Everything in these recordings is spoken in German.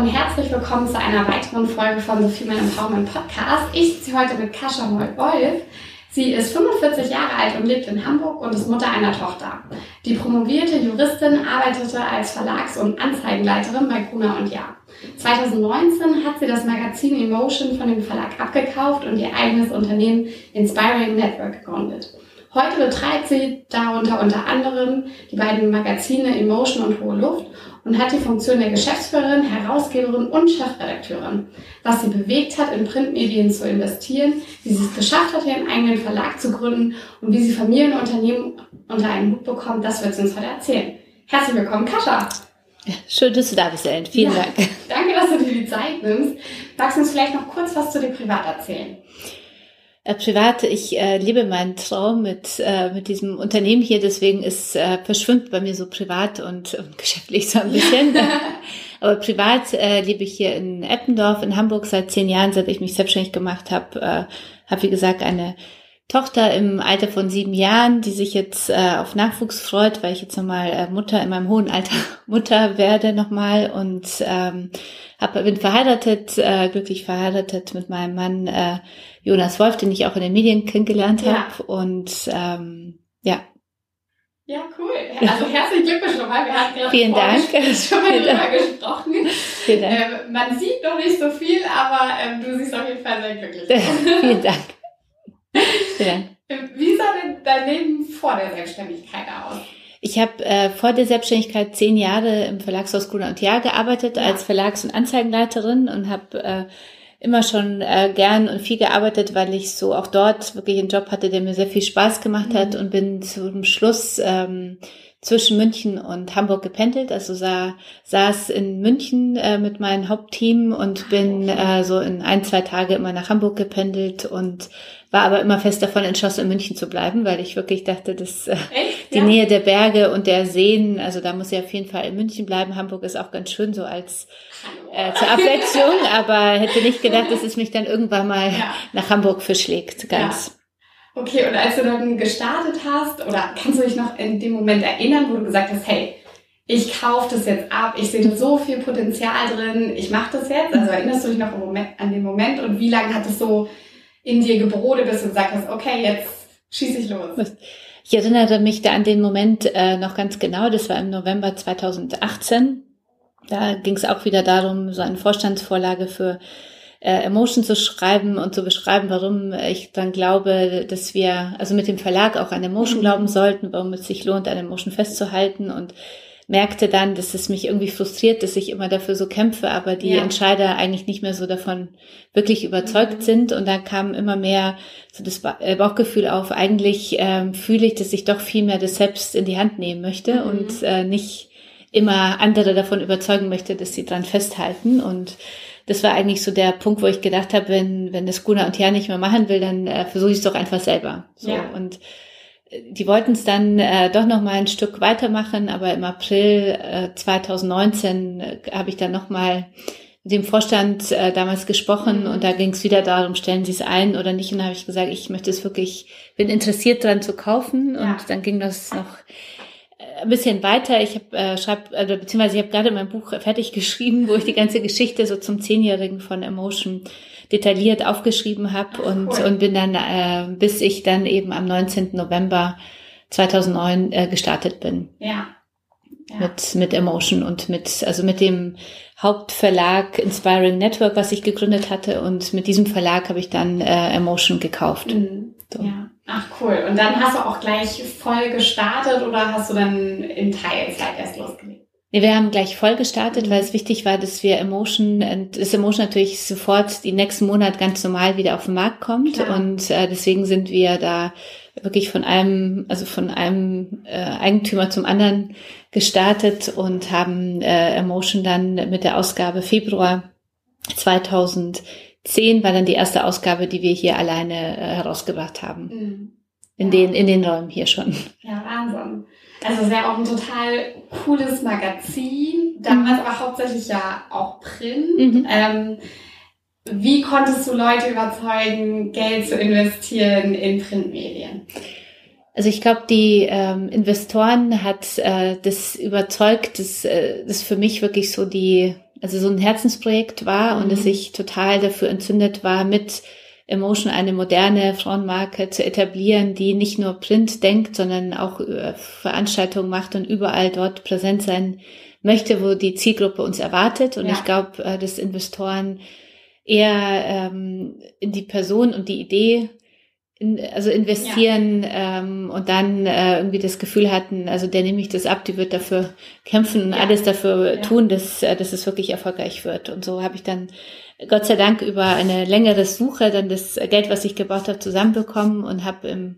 Und herzlich willkommen zu einer weiteren Folge von The Female Empowerment Podcast. Ich sitze heute mit Kascha Moll-Wolf. Sie ist 45 Jahre alt und lebt in Hamburg und ist Mutter einer Tochter. Die promovierte Juristin arbeitete als Verlags- und Anzeigenleiterin bei Gruner und Jahr. 2019 hat sie das Magazin Emotion von dem Verlag abgekauft und ihr eigenes Unternehmen Inspiring Network gegründet. Heute betreibt sie darunter unter anderem die beiden Magazine Emotion und Hohe Luft und hat die Funktion der Geschäftsführerin, Herausgeberin und Chefredakteurin. Was sie bewegt hat, in Printmedien zu investieren, wie sie es geschafft hat, ihren eigenen Verlag zu gründen und wie sie Familienunternehmen unter einen Hut bekommt, das wird sie uns heute erzählen. Herzlich willkommen, Kascha. Ja, schön, dass du da bist, Ellen. Vielen ja, Dank. Danke, dass du dir die Zeit nimmst. Magst du uns vielleicht noch kurz was zu dir privat erzählen? Äh, privat, ich äh, liebe meinen Traum mit, äh, mit diesem Unternehmen hier, deswegen ist äh, verschwimmt bei mir so privat und, und geschäftlich so ein bisschen. Aber privat äh, lebe ich hier in Eppendorf in Hamburg seit zehn Jahren, seit ich mich selbstständig gemacht habe. Äh, habe, wie gesagt, eine Tochter im Alter von sieben Jahren, die sich jetzt äh, auf Nachwuchs freut, weil ich jetzt nochmal äh, Mutter in meinem hohen Alter Mutter werde nochmal und ähm, hab, bin verheiratet, äh, glücklich verheiratet mit meinem Mann äh, Jonas Wolf, den ich auch in den Medien kennengelernt ja. habe und ähm, ja. Ja, cool. Also herzlichen Glückwunsch nochmal. Wir hatten gerade Vielen Dank. schon mal drüber gesprochen. Vielen Dank. Ähm, man sieht noch nicht so viel, aber ähm, du siehst auf jeden Fall sehr glücklich. Vielen Dank. Ja. Wie sah denn dein Leben vor der Selbstständigkeit aus? Ich habe äh, vor der Selbstständigkeit zehn Jahre im Verlagshaus Gruner und Jahr gearbeitet ja. als Verlags- und Anzeigenleiterin und habe äh, immer schon äh, gern und viel gearbeitet, weil ich so auch dort wirklich einen Job hatte, der mir sehr viel Spaß gemacht mhm. hat und bin zum Schluss ähm, zwischen München und Hamburg gependelt. Also sah, saß in München äh, mit meinem Hauptteam und bin äh, so in ein, zwei Tage immer nach Hamburg gependelt und war aber immer fest davon entschlossen, in München zu bleiben, weil ich wirklich dachte, dass äh, die ja? Nähe der Berge und der Seen, also da muss ich auf jeden Fall in München bleiben. Hamburg ist auch ganz schön so als äh, zur Abwechslung, aber hätte nicht gedacht, dass es mich dann irgendwann mal ja. nach Hamburg verschlägt, ganz. Ja. Okay, und als du dann gestartet hast, oder kannst du dich noch in dem Moment erinnern, wo du gesagt hast, hey, ich kaufe das jetzt ab, ich sehe so viel Potenzial drin, ich mache das jetzt? Also erinnerst du dich noch Moment, an den Moment und wie lange hat es so in dir gebrodet, dass du gesagt hast, okay, jetzt schieße ich los? Ich erinnere mich da an den Moment äh, noch ganz genau, das war im November 2018. Da ging es auch wieder darum, so eine Vorstandsvorlage für äh, Emotion zu schreiben und zu beschreiben, warum ich dann glaube, dass wir also mit dem Verlag auch an Emotion mhm. glauben sollten, warum es sich lohnt, an Emotion festzuhalten und merkte dann, dass es mich irgendwie frustriert, dass ich immer dafür so kämpfe, aber die ja. Entscheider eigentlich nicht mehr so davon wirklich überzeugt mhm. sind. Und da kam immer mehr so das äh, Bauchgefühl auf, eigentlich ähm, fühle ich, dass ich doch viel mehr das selbst in die Hand nehmen möchte mhm. und äh, nicht immer andere davon überzeugen möchte, dass sie dran festhalten. Und das war eigentlich so der Punkt, wo ich gedacht habe, wenn, wenn das Guna und Jan nicht mehr machen will, dann äh, versuche ich es doch einfach selber. So. Ja. Und die wollten es dann äh, doch noch mal ein Stück weitermachen, aber im April äh, 2019 äh, habe ich dann noch mal mit dem Vorstand äh, damals gesprochen mhm. und da ging es wieder darum, stellen Sie es ein oder nicht. Und da habe ich gesagt, ich möchte es wirklich, bin interessiert dran zu kaufen. Und ja. dann ging das noch ein bisschen weiter. Ich habe äh, schreib, also, beziehungsweise ich habe gerade mein Buch fertig geschrieben, wo ich die ganze Geschichte so zum Zehnjährigen von Emotion detailliert aufgeschrieben habe und cool. und bin dann äh, bis ich dann eben am 19. November 2009 äh, gestartet bin. Ja. ja. Mit mit Emotion und mit also mit dem Hauptverlag Inspiring Network, was ich gegründet hatte und mit diesem Verlag habe ich dann äh, Emotion gekauft. Mhm. So. Ja. Ach cool. Und dann hast du auch gleich voll gestartet oder hast du dann in Teilzeit erst losgelegt? Wir haben gleich voll gestartet, weil es wichtig war, dass wir Emotion, dass Emotion natürlich sofort die nächsten Monat ganz normal wieder auf den Markt kommt. Klar. Und äh, deswegen sind wir da wirklich von einem, also von einem äh, Eigentümer zum anderen gestartet und haben äh, Emotion dann mit der Ausgabe Februar 2000 2010 war dann die erste Ausgabe, die wir hier alleine äh, herausgebracht haben. Mhm. In, ja. den, in den Räumen hier schon. Ja, Wahnsinn. Also es ja auch ein total cooles Magazin, damals mhm. aber hauptsächlich ja auch Print. Mhm. Ähm, wie konntest du Leute überzeugen, Geld zu investieren in Printmedien? Also ich glaube, die ähm, Investoren hat äh, das überzeugt, dass äh, das für mich wirklich so die, also so ein Herzensprojekt war mhm. und dass ich total dafür entzündet war, mit Emotion eine moderne Frauenmarke zu etablieren, die nicht nur Print denkt, sondern auch äh, Veranstaltungen macht und überall dort präsent sein möchte, wo die Zielgruppe uns erwartet. Und ja. ich glaube, äh, dass Investoren eher ähm, in die Person und die Idee in, also investieren ja. ähm, und dann äh, irgendwie das Gefühl hatten, also der nehme ich das ab, die wird dafür kämpfen und ja. alles dafür ja. tun, dass, äh, dass es wirklich erfolgreich wird. Und so habe ich dann Gott sei Dank über eine längere Suche dann das Geld, was ich gebraucht habe, zusammenbekommen und habe im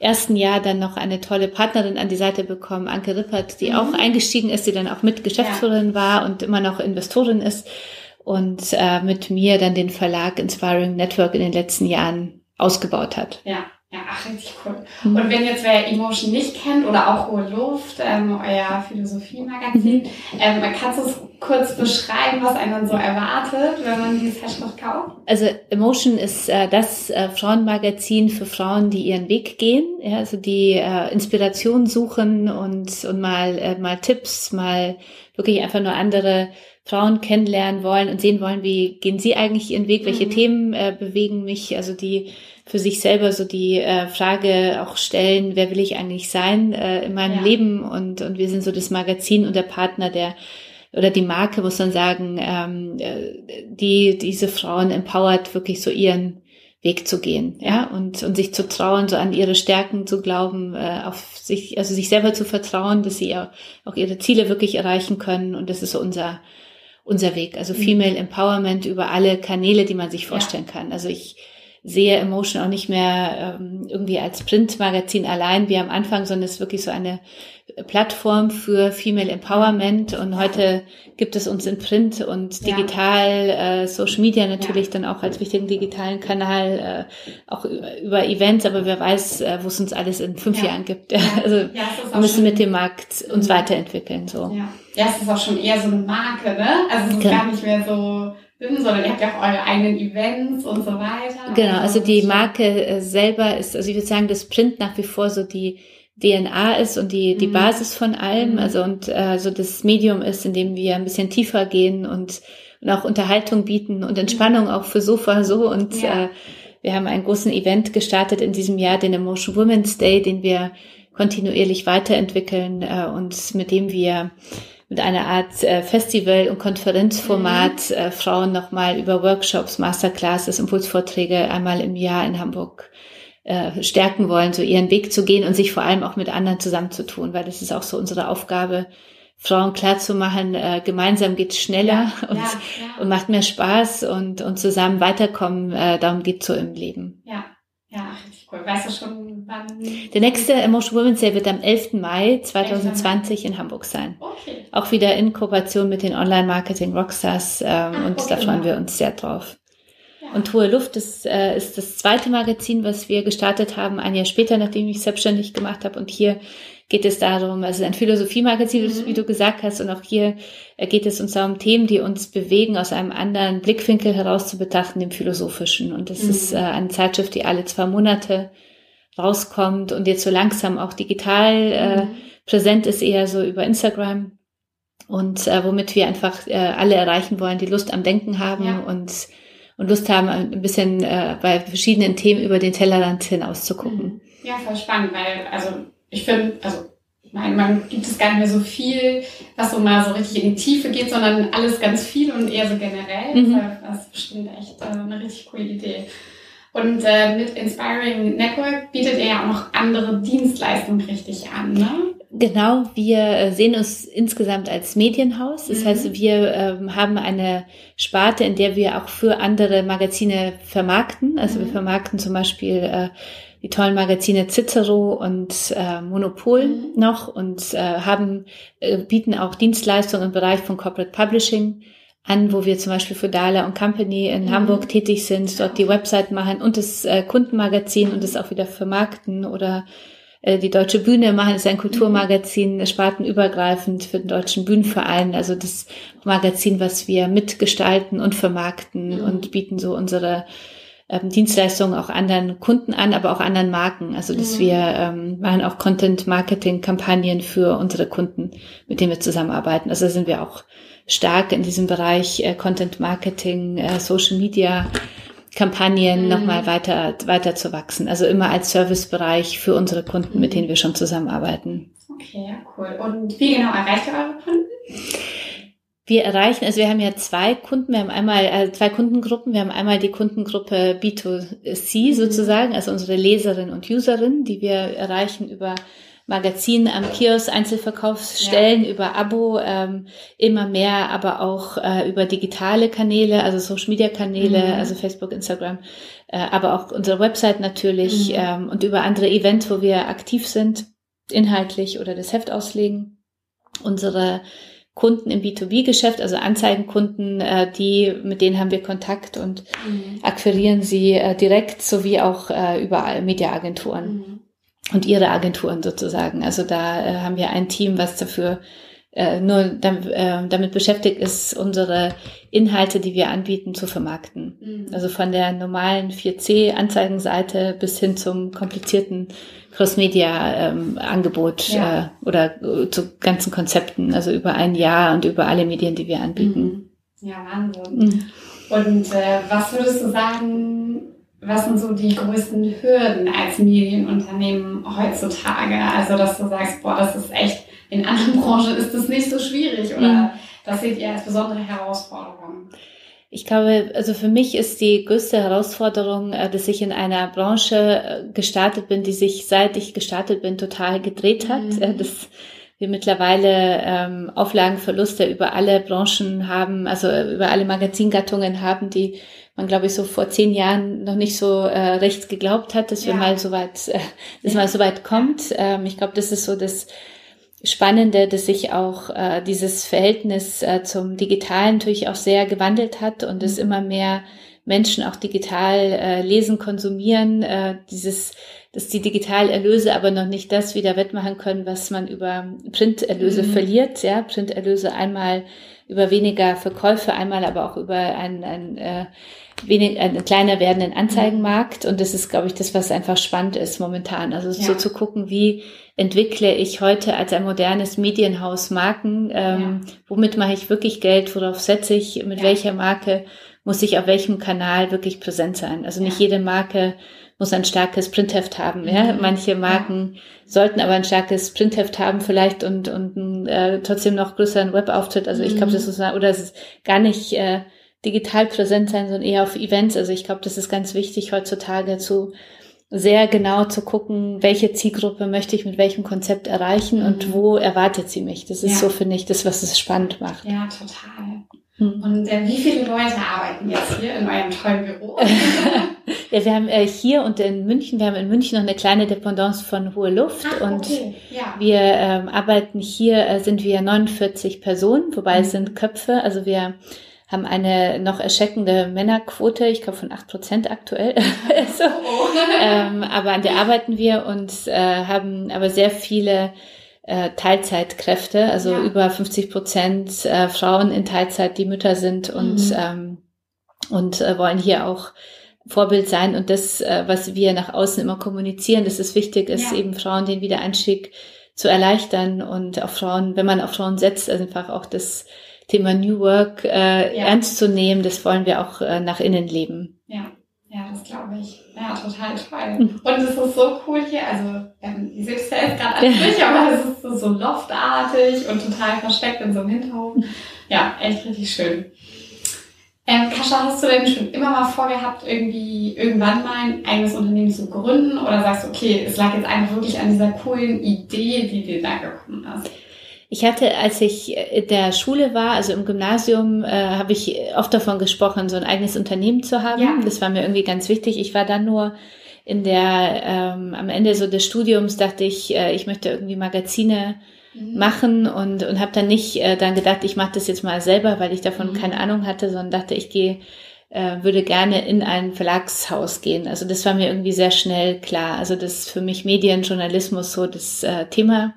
ersten Jahr dann noch eine tolle Partnerin an die Seite bekommen, Anke Rippert, die mhm. auch eingestiegen ist, die dann auch mit Geschäftsführerin war und immer noch Investorin ist und äh, mit mir dann den Verlag Inspiring Network in den letzten Jahren ausgebaut hat. Ja. Ja, ach, richtig cool. Mhm. Und wenn jetzt wer Emotion nicht kennt oder auch Hohe Luft, ähm, euer Philosophie-Magazin, mhm. ähm, kannst du es kurz beschreiben, was einen dann so erwartet, wenn man dieses Zeitschrift kauft? Also Emotion ist äh, das äh, Frauenmagazin für Frauen, die ihren Weg gehen, ja, also die äh, Inspiration suchen und, und mal, äh, mal Tipps, mal wirklich einfach nur andere Frauen kennenlernen wollen und sehen wollen, wie gehen sie eigentlich ihren Weg, welche mhm. Themen äh, bewegen mich, also die für sich selber so die äh, Frage auch stellen, wer will ich eigentlich sein äh, in meinem ja. Leben und, und wir sind so das Magazin und der Partner, der oder die Marke, muss man sagen, ähm, äh, die diese Frauen empowert, wirklich so ihren Weg zu gehen, ja, und, und sich zu trauen, so an ihre Stärken zu glauben, äh, auf sich, also sich selber zu vertrauen, dass sie auch, auch ihre Ziele wirklich erreichen können. Und das ist so unser, unser Weg. Also mhm. Female Empowerment über alle Kanäle, die man sich vorstellen ja. kann. Also ich sehe Emotion auch nicht mehr ähm, irgendwie als Printmagazin allein wie am Anfang, sondern es ist wirklich so eine Plattform für Female Empowerment und heute gibt es uns in Print und digital, ja. äh, Social Media natürlich ja. dann auch als wichtigen digitalen Kanal, äh, auch über Events, aber wer weiß, äh, wo es uns alles in fünf ja. Jahren gibt. Also wir müssen mit dem Markt uns mhm. weiterentwickeln. So. Ja. ja, es ist auch schon eher so eine Marke, ne? Also es ist gar nicht mehr so sondern ihr habt ja auch eure eigenen Events und so weiter. Genau, also die Marke äh, selber ist, also ich würde sagen, das Print nach wie vor so die DNA ist und die, die mhm. Basis von allem, mhm. also und äh, so das Medium ist, in dem wir ein bisschen tiefer gehen und, und auch Unterhaltung bieten und Entspannung auch für Sofa so und ja. äh, wir haben einen großen Event gestartet in diesem Jahr, den Emotion Women's Day, den wir kontinuierlich weiterentwickeln äh, und mit dem wir mit einer Art äh, Festival- und Konferenzformat mhm. äh, Frauen nochmal über Workshops, Masterclasses, Impulsvorträge einmal im Jahr in Hamburg äh, stärken wollen, so ihren Weg zu gehen und sich vor allem auch mit anderen zusammenzutun, weil das ist auch so unsere Aufgabe, Frauen klarzumachen, äh, gemeinsam geht's schneller ja, und, ja, ja. und macht mehr Spaß und, und zusammen weiterkommen, äh, darum geht's so im Leben. Ja, ja, richtig cool. Weißt du schon, wann? Der nächste Emotion Women's Day wird am 11. Mai 2020 in Hamburg sein. Okay. Auch wieder in Kooperation mit den Online-Marketing Rockstars ähm, Ach, und okay, da freuen wir uns sehr drauf. Und Hohe Luft ist, äh, ist das zweite Magazin, was wir gestartet haben, ein Jahr später, nachdem ich selbstständig gemacht habe. Und hier geht es darum, also ein Philosophiemagazin, mhm. wie du gesagt hast, und auch hier äh, geht es uns darum, Themen, die uns bewegen, aus einem anderen Blickwinkel heraus zu betrachten, dem philosophischen. Und das mhm. ist äh, eine Zeitschrift, die alle zwei Monate rauskommt und jetzt so langsam auch digital äh, mhm. präsent ist, eher so über Instagram. Und äh, womit wir einfach äh, alle erreichen wollen, die Lust am Denken haben ja. und und Lust haben, ein bisschen äh, bei verschiedenen Themen über den Tellerrand hinaus zu gucken. Ja, voll spannend, weil, also ich finde, also mein, man gibt es gar nicht mehr so viel, was so mal so richtig in die Tiefe geht, sondern alles ganz viel und eher so generell. Mhm. Das ist bestimmt echt äh, eine richtig coole Idee. Und äh, mit Inspiring Network bietet ihr ja auch noch andere Dienstleistungen richtig an, ne? Genau, wir äh, sehen uns insgesamt als Medienhaus. Das mhm. heißt, wir ähm, haben eine Sparte, in der wir auch für andere Magazine vermarkten. Also mhm. wir vermarkten zum Beispiel äh, die tollen Magazine Cicero und äh, Monopol mhm. noch und äh, haben äh, bieten auch Dienstleistungen im Bereich von Corporate Publishing an, wo wir zum Beispiel für Dala und Company in mhm. Hamburg tätig sind, dort die Website machen und das äh, Kundenmagazin und das auch wieder vermarkten oder die Deutsche Bühne machen, ist ein Kulturmagazin, mhm. spartenübergreifend für den Deutschen Bühnenverein, also das Magazin, was wir mitgestalten und vermarkten mhm. und bieten so unsere ähm, Dienstleistungen auch anderen Kunden an, aber auch anderen Marken. Also dass mhm. wir ähm, machen auch Content-Marketing-Kampagnen für unsere Kunden, mit denen wir zusammenarbeiten. Also sind wir auch stark in diesem Bereich äh, Content Marketing, äh, Social Media Kampagnen mhm. nochmal weiter, weiter zu wachsen. Also immer als Servicebereich für unsere Kunden, mit denen wir schon zusammenarbeiten. Okay, ja, cool. Und wie genau erreicht ihr eure Kunden? Wir erreichen, also wir haben ja zwei Kunden, wir haben einmal äh, zwei Kundengruppen, wir haben einmal die Kundengruppe B2C mhm. sozusagen, also unsere Leserin und Userin, die wir erreichen über Magazin am Kiosk, Einzelverkaufsstellen, ja. über Abo, ähm, immer mehr, aber auch äh, über digitale Kanäle, also Social Media Kanäle, mhm. also Facebook, Instagram, äh, aber auch unsere Website natürlich mhm. ähm, und über andere Events, wo wir aktiv sind, inhaltlich oder das Heft auslegen. Unsere Kunden im B2B-Geschäft, also Anzeigenkunden, äh, die, mit denen haben wir Kontakt und mhm. akquirieren sie äh, direkt sowie auch äh, über Mediaagenturen. Mhm und ihre Agenturen sozusagen. Also da äh, haben wir ein Team, was dafür äh, nur damit, äh, damit beschäftigt ist, unsere Inhalte, die wir anbieten, zu vermarkten. Mhm. Also von der normalen 4C-Anzeigenseite bis hin zum komplizierten Cross-Media-Angebot ähm, ja. äh, oder äh, zu ganzen Konzepten, also über ein Jahr und über alle Medien, die wir anbieten. Mhm. Ja, Wahnsinn. Mhm. Und äh, was würdest du sagen, was sind so die größten Hürden als Medienunternehmen heutzutage? Also, dass du sagst, boah, das ist echt, in anderen Branchen ist das nicht so schwierig oder mhm. das seht ihr als besondere Herausforderung? Ich glaube, also für mich ist die größte Herausforderung, äh, dass ich in einer Branche äh, gestartet bin, die sich seit ich gestartet bin total gedreht hat. Mhm. Äh, dass wir mittlerweile ähm, Auflagenverluste über alle Branchen haben, also über alle Magazingattungen haben, die man, glaube ich, so vor zehn Jahren noch nicht so äh, recht geglaubt hat, dass ja. wir mal so weit, äh, dass ja. mal so weit kommt. Ähm, ich glaube, das ist so das Spannende, dass sich auch äh, dieses Verhältnis äh, zum Digitalen natürlich auch sehr gewandelt hat und es mhm. immer mehr Menschen auch digital äh, lesen, konsumieren, äh, dieses, dass die Digitalerlöse aber noch nicht das wieder wettmachen können, was man über Printerlöse mhm. verliert. Ja, Printerlöse einmal über weniger Verkäufe, einmal aber auch über ein, ein äh, wenig, einen kleiner werdenden Anzeigenmarkt. Und das ist, glaube ich, das, was einfach spannend ist momentan. Also ja. so zu gucken, wie entwickle ich heute als ein modernes Medienhaus Marken, ähm, ja. womit mache ich wirklich Geld, worauf setze ich, mit ja. welcher Marke muss ich auf welchem Kanal wirklich präsent sein. Also nicht jede Marke muss ein starkes Printheft haben. Ja? Mhm. Manche Marken sollten aber ein starkes Printheft haben vielleicht und, und äh, trotzdem noch größeren Webauftritt. Also ich glaube, das ist, oder es ist gar nicht äh, digital präsent sein, sondern eher auf Events. Also ich glaube, das ist ganz wichtig heutzutage zu sehr genau zu gucken, welche Zielgruppe möchte ich mit welchem Konzept erreichen mhm. und wo erwartet sie mich. Das ist ja. so, finde ich, das, was es spannend macht. Ja, total. Mhm. Und äh, wie viele Leute arbeiten jetzt hier in eurem tollen Büro? ja, wir haben äh, hier und in München, wir haben in München noch eine kleine Dependance von Hohe Luft Ach, und okay. ja. wir ähm, arbeiten hier, äh, sind wir 49 Personen, wobei mhm. es sind Köpfe, also wir haben eine noch erschreckende Männerquote, ich glaube von acht Prozent aktuell. so. oh. ähm, aber an der arbeiten wir und äh, haben aber sehr viele äh, Teilzeitkräfte, also ja. über 50 Prozent äh, Frauen in Teilzeit, die Mütter sind und, mhm. ähm, und äh, wollen hier auch Vorbild sein. Und das, äh, was wir nach außen immer kommunizieren, dass es wichtig ist, ja. eben Frauen den Wiedereinstieg zu erleichtern und auch Frauen, wenn man auf Frauen setzt, also einfach auch das Thema New Work äh, ja. ernst zu nehmen, das wollen wir auch äh, nach innen leben. Ja, ja, das glaube ich. Ja, total toll. Und es ist so cool hier, also ähm, ihr seht es ja jetzt gerade an sich, aber es ist so, so loftartig und total versteckt in so einem Hinterhof. Ja, echt richtig schön. Ähm, Kascha, hast du denn schon immer mal vorgehabt, irgendwie irgendwann mal ein eigenes Unternehmen zu gründen? Oder sagst du, okay, es lag jetzt einfach wirklich an dieser coolen Idee, die dir da gekommen ist? Ich hatte, als ich in der Schule war, also im Gymnasium, äh, habe ich oft davon gesprochen, so ein eigenes Unternehmen zu haben. Ja. Das war mir irgendwie ganz wichtig. Ich war dann nur in der, ähm, am Ende so des Studiums dachte ich, äh, ich möchte irgendwie Magazine mhm. machen und, und habe dann nicht äh, dann gedacht, ich mache das jetzt mal selber, weil ich davon mhm. keine Ahnung hatte, sondern dachte, ich gehe äh, würde gerne in ein Verlagshaus gehen. Also das war mir irgendwie sehr schnell klar. Also das für mich Medienjournalismus so das äh, Thema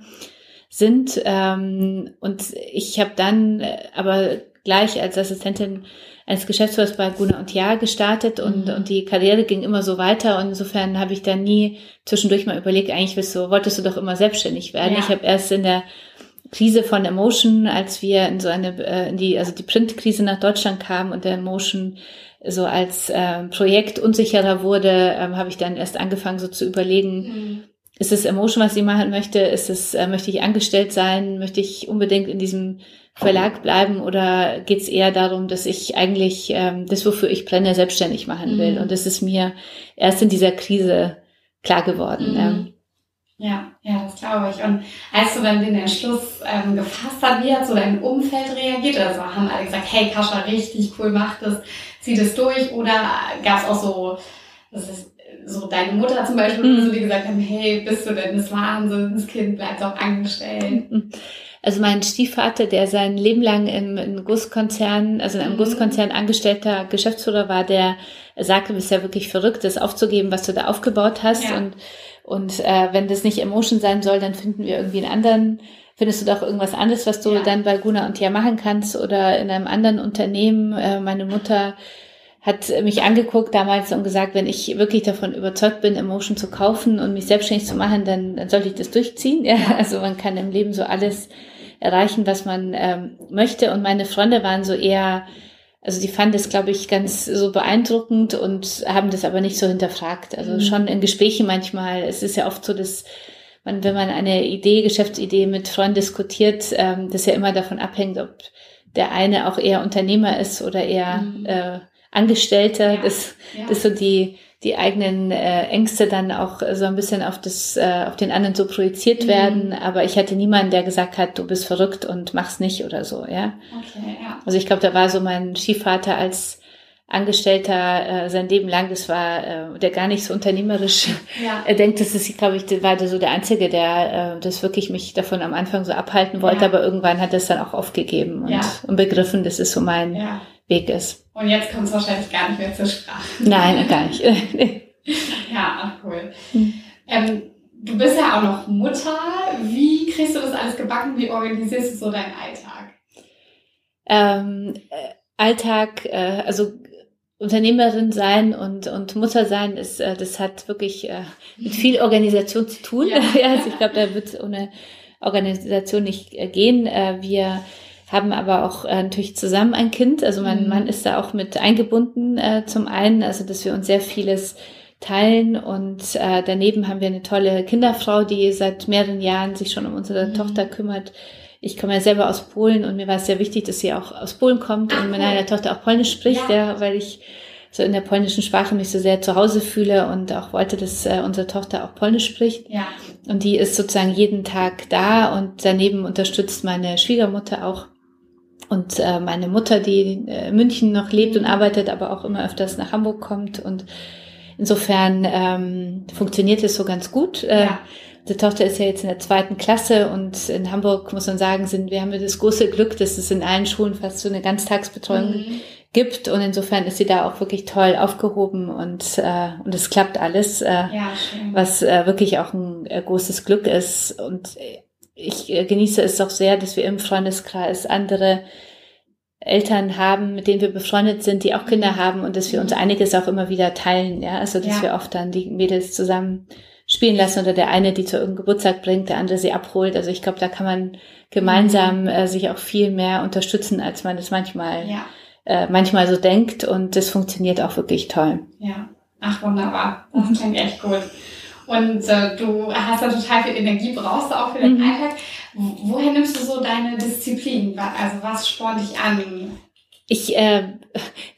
sind. Ähm, und ich habe dann äh, aber gleich als Assistentin eines Geschäftsführers bei Guna und Jahr gestartet und, mhm. und die Karriere ging immer so weiter und insofern habe ich da nie zwischendurch mal überlegt, eigentlich willst du, wolltest du doch immer selbstständig werden. Ja. Ich habe erst in der Krise von Emotion, als wir in so eine, äh, in die, also die Printkrise nach Deutschland kamen und der Emotion so als äh, Projekt unsicherer wurde, ähm, habe ich dann erst angefangen so zu überlegen, mhm. Ist es Emotion, was ich machen möchte? Ist es, äh, möchte ich angestellt sein? Möchte ich unbedingt in diesem Verlag bleiben oder geht es eher darum, dass ich eigentlich ähm, das, wofür ich brenne, selbstständig machen will? Mhm. Und das ist mir erst in dieser Krise klar geworden. Mhm. Ja, ja, das glaube ich. Und als du dann den Entschluss ähm, gefasst hast, wie hat so dein Umfeld reagiert? Also haben alle gesagt, hey Kascha, richtig cool, mach das, zieh das durch? Oder gab es auch so, das ist so deine Mutter zum Beispiel, mhm. die gesagt haben, hey, bist du denn das Wahnsinnskind, bleib doch angestellt? Mhm. Also mein Stiefvater, der sein Leben lang im, im Gusskonzern, also in einem mhm. Gusskonzern angestellter Geschäftsführer war, der sagte, du bist ja wirklich verrückt, das aufzugeben, was du da aufgebaut hast. Ja. Und, und äh, wenn das nicht Emotion sein soll, dann finden wir irgendwie einen anderen, findest du doch irgendwas anderes, was du ja. dann bei Guna und Tia machen kannst oder in einem anderen Unternehmen. Äh, meine Mutter hat mich angeguckt damals und gesagt, wenn ich wirklich davon überzeugt bin, Emotion zu kaufen und mich selbstständig zu machen, dann, dann sollte ich das durchziehen. Ja, also man kann im Leben so alles erreichen, was man ähm, möchte. Und meine Freunde waren so eher, also die fanden das, glaube ich, ganz so beeindruckend und haben das aber nicht so hinterfragt. Also mhm. schon in Gesprächen manchmal. Es ist ja oft so, dass man, wenn man eine Idee, Geschäftsidee mit Freunden diskutiert, ähm, das ja immer davon abhängt, ob der eine auch eher Unternehmer ist oder eher mhm. äh, Angestellter, ja. dass, ja. dass so die, die eigenen äh, Ängste dann auch so ein bisschen auf das, äh, auf den anderen so projiziert mhm. werden. Aber ich hatte niemanden, der gesagt hat, du bist verrückt und mach's nicht oder so, ja. Okay, ja. Also ich glaube, da war so mein Stiefvater als Angestellter äh, sein Leben lang, das war äh, der gar nicht so unternehmerisch. Ja. Er denkt, das ist, glaube ich, war so der Einzige, der äh, das wirklich mich davon am Anfang so abhalten wollte, ja. aber irgendwann hat er es dann auch aufgegeben und, ja. und begriffen, dass es so mein ja. Weg ist. Und jetzt kommt es wahrscheinlich gar nicht mehr zur Sprache. Nein, gar nicht. ja, ach cool. Hm. Ähm, du bist ja auch noch Mutter. Wie kriegst du das alles gebacken? Wie organisierst du so deinen Alltag? Ähm, äh, Alltag, äh, also Unternehmerin sein und, und Mutter sein, ist, äh, das hat wirklich äh, mit viel Organisation zu tun. Ja. also ich glaube, da wird es ohne Organisation nicht äh, gehen. Äh, wir haben aber auch äh, natürlich zusammen ein Kind. Also mein mhm. Mann ist da auch mit eingebunden äh, zum einen, also dass wir uns sehr vieles teilen und äh, daneben haben wir eine tolle Kinderfrau, die seit mehreren Jahren sich schon um unsere mhm. Tochter kümmert. Ich komme ja selber aus Polen und mir war es sehr wichtig, dass sie auch aus Polen kommt Ach, und meine Tochter auch Polnisch spricht, ja. ja, weil ich so in der polnischen Sprache mich so sehr zu Hause fühle und auch wollte, dass äh, unsere Tochter auch Polnisch spricht. Ja. Und die ist sozusagen jeden Tag da und daneben unterstützt meine Schwiegermutter auch und äh, meine Mutter, die äh, in München noch lebt und arbeitet, aber auch immer öfters nach Hamburg kommt. Und insofern ähm, funktioniert es so ganz gut. Äh, ja. Die Tochter ist ja jetzt in der zweiten Klasse und in Hamburg muss man sagen, sind wir haben wir das große Glück, dass es in allen Schulen fast so eine Ganztagsbetreuung mhm. gibt und insofern ist sie da auch wirklich toll aufgehoben und äh, und es klappt alles, äh, ja, was äh, wirklich auch ein äh, großes Glück ist und äh, ich äh, genieße es auch sehr, dass wir im Freundeskreis andere Eltern haben, mit denen wir befreundet sind, die auch Kinder haben und dass wir uns einiges auch immer wieder teilen, ja, also dass ja. wir oft dann die Mädels zusammen spielen lassen oder der eine die zu irgendeinem Geburtstag bringt, der andere sie abholt. Also ich glaube, da kann man gemeinsam mhm. äh, sich auch viel mehr unterstützen, als man das manchmal ja. äh, manchmal so denkt und das funktioniert auch wirklich toll. Ja, ach wunderbar, das klingt echt gut. Und äh, du hast da total viel Energie, brauchst du auch für den mhm. Alltag. Woher nimmst du so deine Disziplin? Also was spornt dich an? Ich äh,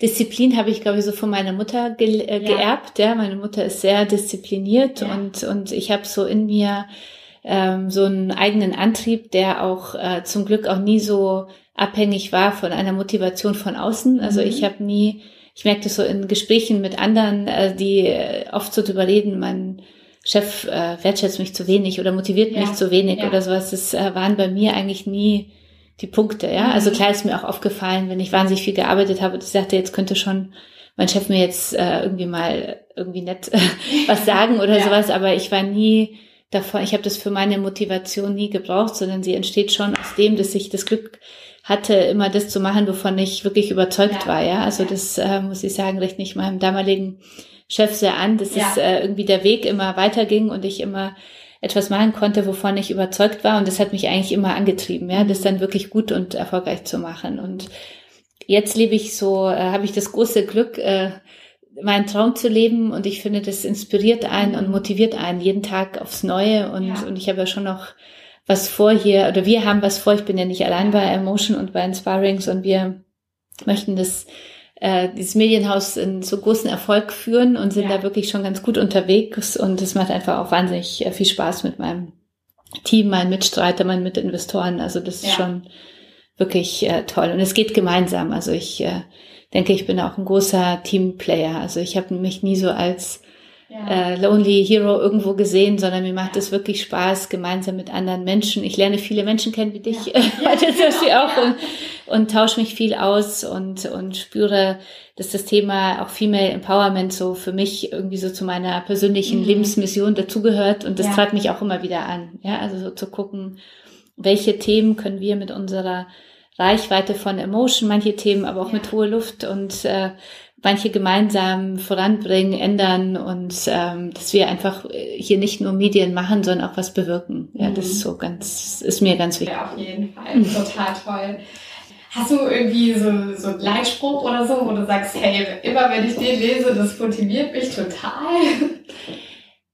Disziplin habe ich glaube ich so von meiner Mutter ge äh, ja. geerbt. Ja, meine Mutter ist sehr diszipliniert ja. und und ich habe so in mir ähm, so einen eigenen Antrieb, der auch äh, zum Glück auch nie so abhängig war von einer Motivation von außen. Also mhm. ich habe nie, ich merke das so in Gesprächen mit anderen, äh, die äh, oft so drüber reden, man Chef äh, wertschätzt mich zu wenig oder motiviert ja. mich zu wenig ja. oder sowas. Das äh, waren bei mir eigentlich nie die Punkte, ja. Mhm. Also klar ist mir auch aufgefallen, wenn ich wahnsinnig viel gearbeitet habe und ich sagte, jetzt könnte schon mein Chef mir jetzt äh, irgendwie mal irgendwie nett was sagen oder ja. sowas, aber ich war nie davon, ich habe das für meine Motivation nie gebraucht, sondern sie entsteht schon aus dem, dass ich das Glück hatte, immer das zu machen, wovon ich wirklich überzeugt war, ja. Also das äh, muss ich sagen, recht nicht meinem damaligen Chef sehr an, dass ja. es äh, irgendwie der Weg immer weiterging und ich immer etwas machen konnte, wovon ich überzeugt war. Und das hat mich eigentlich immer angetrieben, ja, das dann wirklich gut und erfolgreich zu machen. Und jetzt lebe ich so, äh, habe ich das große Glück, äh, meinen Traum zu leben und ich finde, das inspiriert einen und motiviert einen jeden Tag aufs Neue und, ja. und ich habe ja schon noch was vor hier, oder wir haben was vor, ich bin ja nicht allein bei Emotion und bei Inspirings und wir möchten das äh, dieses Medienhaus in so großen Erfolg führen und sind ja. da wirklich schon ganz gut unterwegs und es macht einfach auch wahnsinnig äh, viel Spaß mit meinem Team, meinen Mitstreiter, meinen Mitinvestoren. Also das ist ja. schon wirklich äh, toll und es geht gemeinsam. Also ich äh, denke, ich bin auch ein großer Teamplayer. Also ich habe mich nie so als ja. äh, Lonely Hero irgendwo gesehen, sondern mir macht es wirklich Spaß, gemeinsam mit anderen Menschen. Ich lerne viele Menschen kennen wie dich, ja. ja, das genau, auch und, und tausche mich viel aus und, und spüre, dass das Thema auch Female Empowerment so für mich irgendwie so zu meiner persönlichen mhm. Lebensmission dazugehört und das ja. trat mich auch immer wieder an. Ja, also so zu gucken, welche Themen können wir mit unserer Reichweite von Emotion, manche Themen aber auch ja. mit hoher Luft und äh, manche gemeinsam voranbringen, ändern und ähm, dass wir einfach hier nicht nur Medien machen, sondern auch was bewirken. Ja, mhm. das ist so ganz, ist mir ganz wichtig. Ja, auf jeden Fall. Total toll. Hast du irgendwie so, so einen Leitspruch oder so, wo du sagst, hey, immer wenn ich den lese, das motiviert mich total?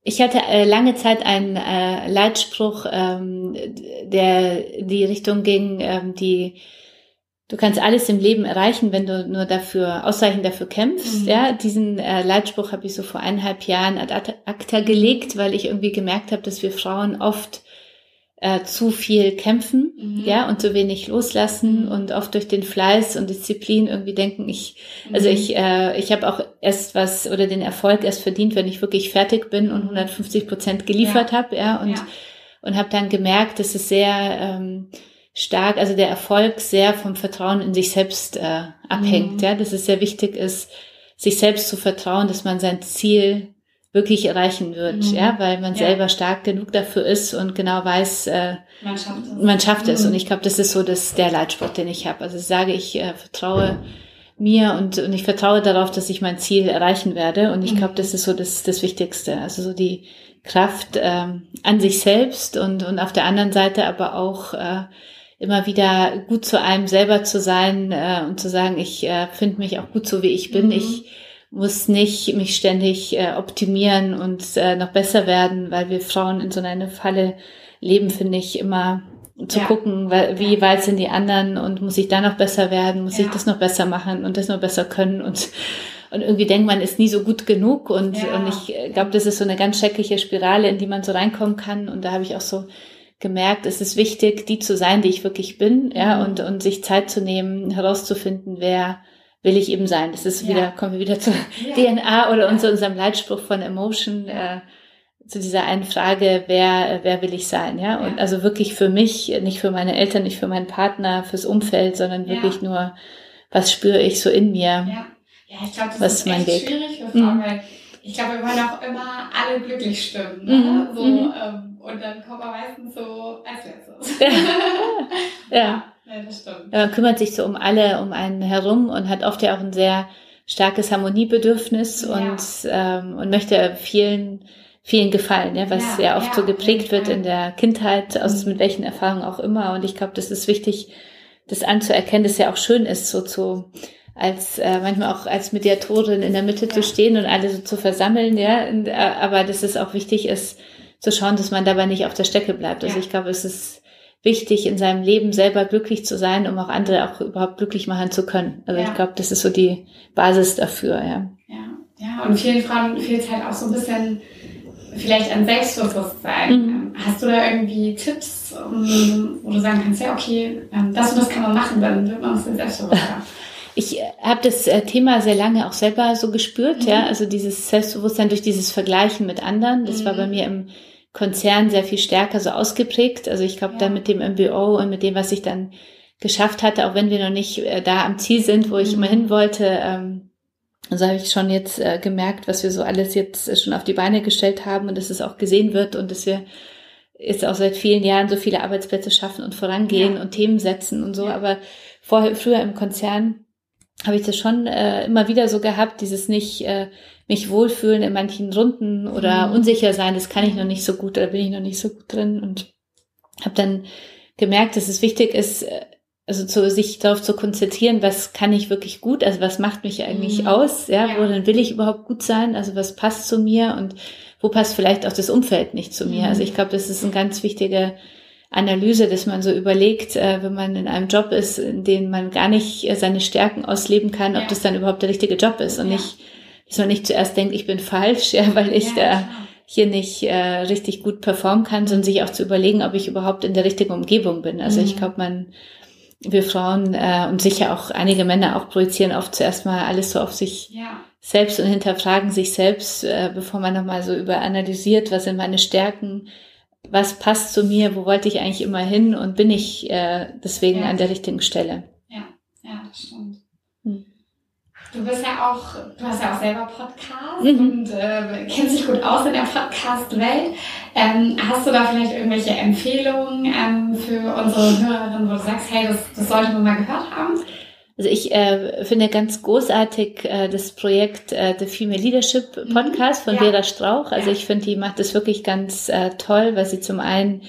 Ich hatte äh, lange Zeit einen äh, Leitspruch, ähm, der in die Richtung ging, ähm, die Du kannst alles im Leben erreichen, wenn du nur dafür ausreichend dafür kämpfst. Mhm. Ja, diesen äh, Leitspruch habe ich so vor eineinhalb Jahren ad acta gelegt, weil ich irgendwie gemerkt habe, dass wir Frauen oft äh, zu viel kämpfen, mhm. ja, und zu wenig loslassen mhm. und oft durch den Fleiß und Disziplin irgendwie denken, ich, also mhm. ich, äh, ich habe auch erst was oder den Erfolg erst verdient, wenn ich wirklich fertig bin und 150 mhm. Prozent geliefert ja. habe, ja, und ja. und habe dann gemerkt, dass es sehr ähm, stark, also der Erfolg sehr vom Vertrauen in sich selbst äh, abhängt, mhm. ja, dass es sehr wichtig ist, sich selbst zu vertrauen, dass man sein Ziel wirklich erreichen wird, mhm. ja, weil man ja. selber stark genug dafür ist und genau weiß, äh, man schafft es. Man schafft es. Mhm. Und ich glaube, das ist so das, der Leitspruch, den ich habe. Also ich sage, ich äh, vertraue mir und, und ich vertraue darauf, dass ich mein Ziel erreichen werde. Und ich glaube, mhm. das ist so das, das Wichtigste. Also so die Kraft ähm, an sich selbst und, und auf der anderen Seite aber auch äh, immer wieder gut zu einem selber zu sein äh, und zu sagen, ich äh, finde mich auch gut so, wie ich bin. Mhm. Ich muss nicht mich ständig äh, optimieren und äh, noch besser werden, weil wir Frauen in so einer Falle leben, finde ich immer zu ja. gucken, wie weit sind die anderen und muss ich da noch besser werden, muss ja. ich das noch besser machen und das noch besser können und und irgendwie denkt man ist nie so gut genug und ja. und ich äh, glaube, das ist so eine ganz schreckliche Spirale, in die man so reinkommen kann und da habe ich auch so gemerkt, es ist wichtig, die zu sein, die ich wirklich bin, ja, mhm. und, und sich Zeit zu nehmen, herauszufinden, wer will ich eben sein. Das ist ja. wieder, kommen wir wieder zur ja. DNA oder ja. zu unserem Leitspruch von Emotion, äh, zu dieser einen Frage, wer, wer will ich sein, ja? Und also wirklich für mich, nicht für meine Eltern, nicht für meinen Partner, fürs Umfeld, sondern wirklich nur, was spüre ich so in mir? Ja, ja ich glaube, das was ist, echt Weg? schwierig für Frauen, mhm. weil ich glaube, wir wollen auch immer alle glücklich stimmen. Ne? Mhm. So, mhm. Ähm, und dann kommt man meistens so als letztes. ja. ja. Ja, das stimmt. Man kümmert sich so um alle um einen herum und hat oft ja auch ein sehr starkes Harmoniebedürfnis ja. und, ähm, und möchte vielen, vielen gefallen, ja, was ja, ja oft ja, so geprägt wird in der Kindheit, aus mhm. mit welchen Erfahrungen auch immer. Und ich glaube, das ist wichtig, das anzuerkennen, dass ja auch schön ist, so zu als äh, manchmal auch als Mediatorin in der Mitte zu stehen und alle so zu versammeln, ja. Und, äh, aber dass es auch wichtig ist, zu schauen, dass man dabei nicht auf der Strecke bleibt. Also ich glaube, es ist wichtig, in seinem Leben selber glücklich zu sein, um auch andere auch überhaupt glücklich machen zu können. Also ja. ich glaube, das ist so die Basis dafür, ja. Ja, ja. und vielen Frauen fehlt es halt auch so ein bisschen vielleicht an Selbstbewusstsein. Mhm. Ähm, hast du da irgendwie Tipps, wo du sagen kannst, ja, okay, ähm, das und das kann man machen, dann wird man ein bisschen selbstbewusster? Ich habe das äh, Thema sehr lange auch selber so gespürt, mhm. ja, also dieses Selbstbewusstsein durch dieses Vergleichen mit anderen. Das mhm. war bei mir im Konzern sehr viel stärker so ausgeprägt. Also ich glaube, ja. da mit dem MBO und mit dem, was ich dann geschafft hatte, auch wenn wir noch nicht äh, da am Ziel sind, wo ich mhm. immer hin wollte, ähm, also habe ich schon jetzt äh, gemerkt, was wir so alles jetzt schon auf die Beine gestellt haben und dass es auch gesehen wird und dass wir jetzt auch seit vielen Jahren so viele Arbeitsplätze schaffen und vorangehen ja. und Themen setzen und so. Ja. Aber vorher, früher im Konzern habe ich das schon äh, immer wieder so gehabt, dieses nicht äh, mich wohlfühlen in manchen Runden oder mhm. unsicher sein, das kann ich noch nicht so gut, da bin ich noch nicht so gut drin und habe dann gemerkt, dass es wichtig ist, äh, also zu, sich darauf zu konzentrieren, was kann ich wirklich gut, also was macht mich eigentlich mhm. aus, ja, ja, worin will ich überhaupt gut sein, also was passt zu mir und wo passt vielleicht auch das Umfeld nicht zu mir. Mhm. Also ich glaube, das ist eine ganz wichtige Analyse, dass man so überlegt, äh, wenn man in einem Job ist, in dem man gar nicht äh, seine Stärken ausleben kann, ja. ob das dann überhaupt der richtige Job ist und ja. nicht, dass man nicht zuerst denkt, ich bin falsch, ja, weil ich da hier nicht äh, richtig gut performen kann, sondern sich auch zu überlegen, ob ich überhaupt in der richtigen Umgebung bin. Also mhm. ich glaube, man wir Frauen äh, und sicher auch einige Männer auch projizieren oft zuerst mal alles so auf sich ja. selbst und hinterfragen sich selbst, äh, bevor man nochmal so überanalysiert, was sind meine Stärken, was passt zu mir, wo wollte ich eigentlich immer hin und bin ich äh, deswegen ja. an der richtigen Stelle. Ja, ja, das stimmt. Hm. Du bist ja auch, du hast ja auch selber Podcast mhm. und äh, kennst dich gut aus in der Podcast-Welt. Ähm, hast du da vielleicht irgendwelche Empfehlungen ähm, für unsere Hörerinnen, wo du sagst, hey, das, das sollte man mal gehört haben? Also ich äh, finde ganz großartig äh, das Projekt äh, The Female Leadership mhm. Podcast von ja. Vera Strauch. Also ja. ich finde, die macht das wirklich ganz äh, toll, weil sie zum einen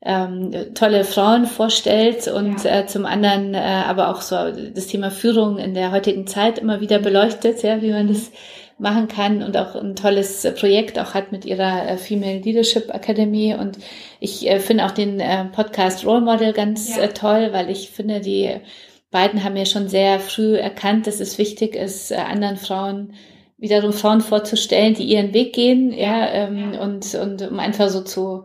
ähm, tolle Frauen vorstellt und ja. äh, zum anderen äh, aber auch so das Thema Führung in der heutigen Zeit immer wieder beleuchtet, ja, wie man das machen kann und auch ein tolles Projekt auch hat mit ihrer äh, Female Leadership Academy und ich äh, finde auch den äh, Podcast Role Model ganz ja. äh, toll, weil ich finde, die beiden haben ja schon sehr früh erkannt, dass es wichtig ist, äh, anderen Frauen wiederum Frauen vorzustellen, die ihren Weg gehen, ja, ähm, ja. und und um einfach so zu